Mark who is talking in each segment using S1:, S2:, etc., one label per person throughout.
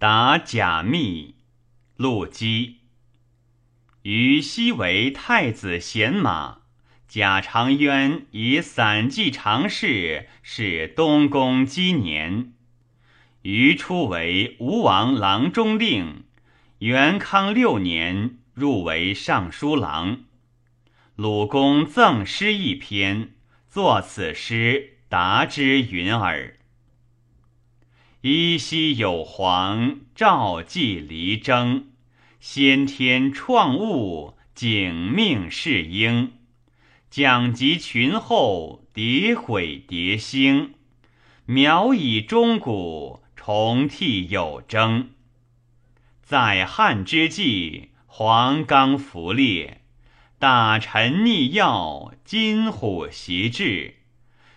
S1: 答贾密，陆机。于西为太子贤马，贾长渊以散骑常侍，是东宫积年。于初为吴王郎中令，元康六年入为尚书郎。鲁公赠诗一篇，作此诗答之云耳。依稀有黄，照际离征。先天创物，景命是应。将及群后，迭毁迭兴。苗以钟鼓，重替有征。在汉之际，黄冈伏列，大臣逆要，金虎袭至，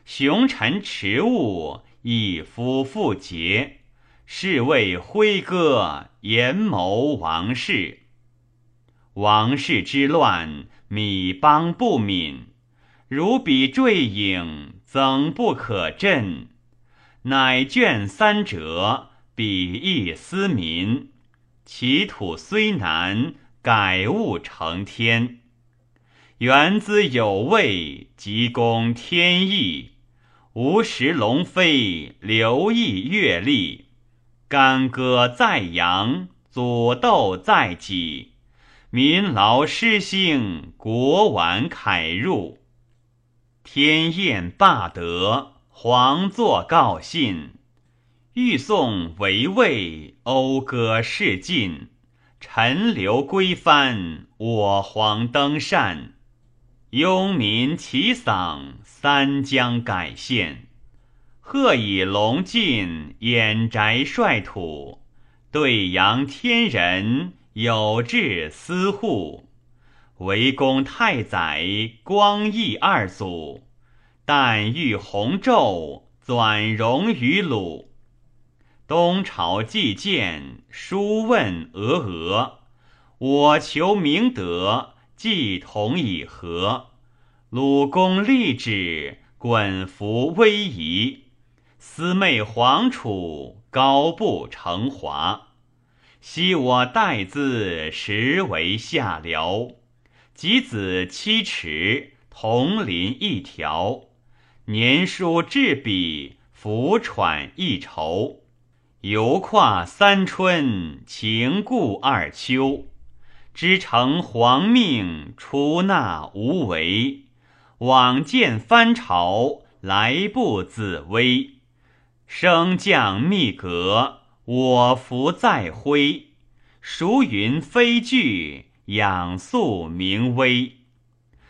S1: 雄臣持物。一夫妇节，是谓挥戈言谋王室。王室之乱，米邦不敏。如彼坠影，怎不可振。乃卷三折，比翼思民。其土虽难，改物成天。原资有位，即公天意。无时龙飞，留意月历。干戈在扬，左斗在己。民劳失兴，国晚凯入。天宴罢德，皇作告信。欲送为魏，讴歌事尽。陈留归藩，我皇登善。庸民齐丧，三江改县。鹤以龙进，掩宅率土。对阳天人，有志司户。为公太宰，光义二祖。但遇洪纣，转荣于鲁。东朝既见，书问峨峨。我求明德。既同以和，鲁公立止，滚服威仪。思昧皇储，高不成华。昔我代字，实为下僚。及子七尺，同林一条。年书至笔，浮喘一筹。游跨三春，情故二秋。知承皇命，出纳无为。往见藩朝，来不自危。升降密阁，我服在徽。孰云非惧，养肃明威。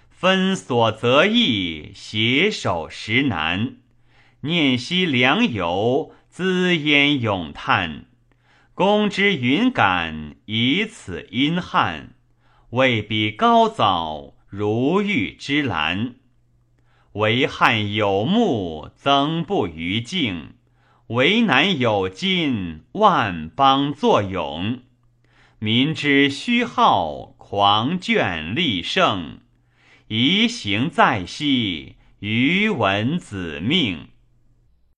S1: 分所则易，携手实难。念昔良友，滋焉咏叹。公之云感，以此阴汉，未比高藻，如玉之兰。为汉有目，增不于境；为南有金，万邦作勇。民之虚好，狂倦立盛，遗行在昔，余闻子命。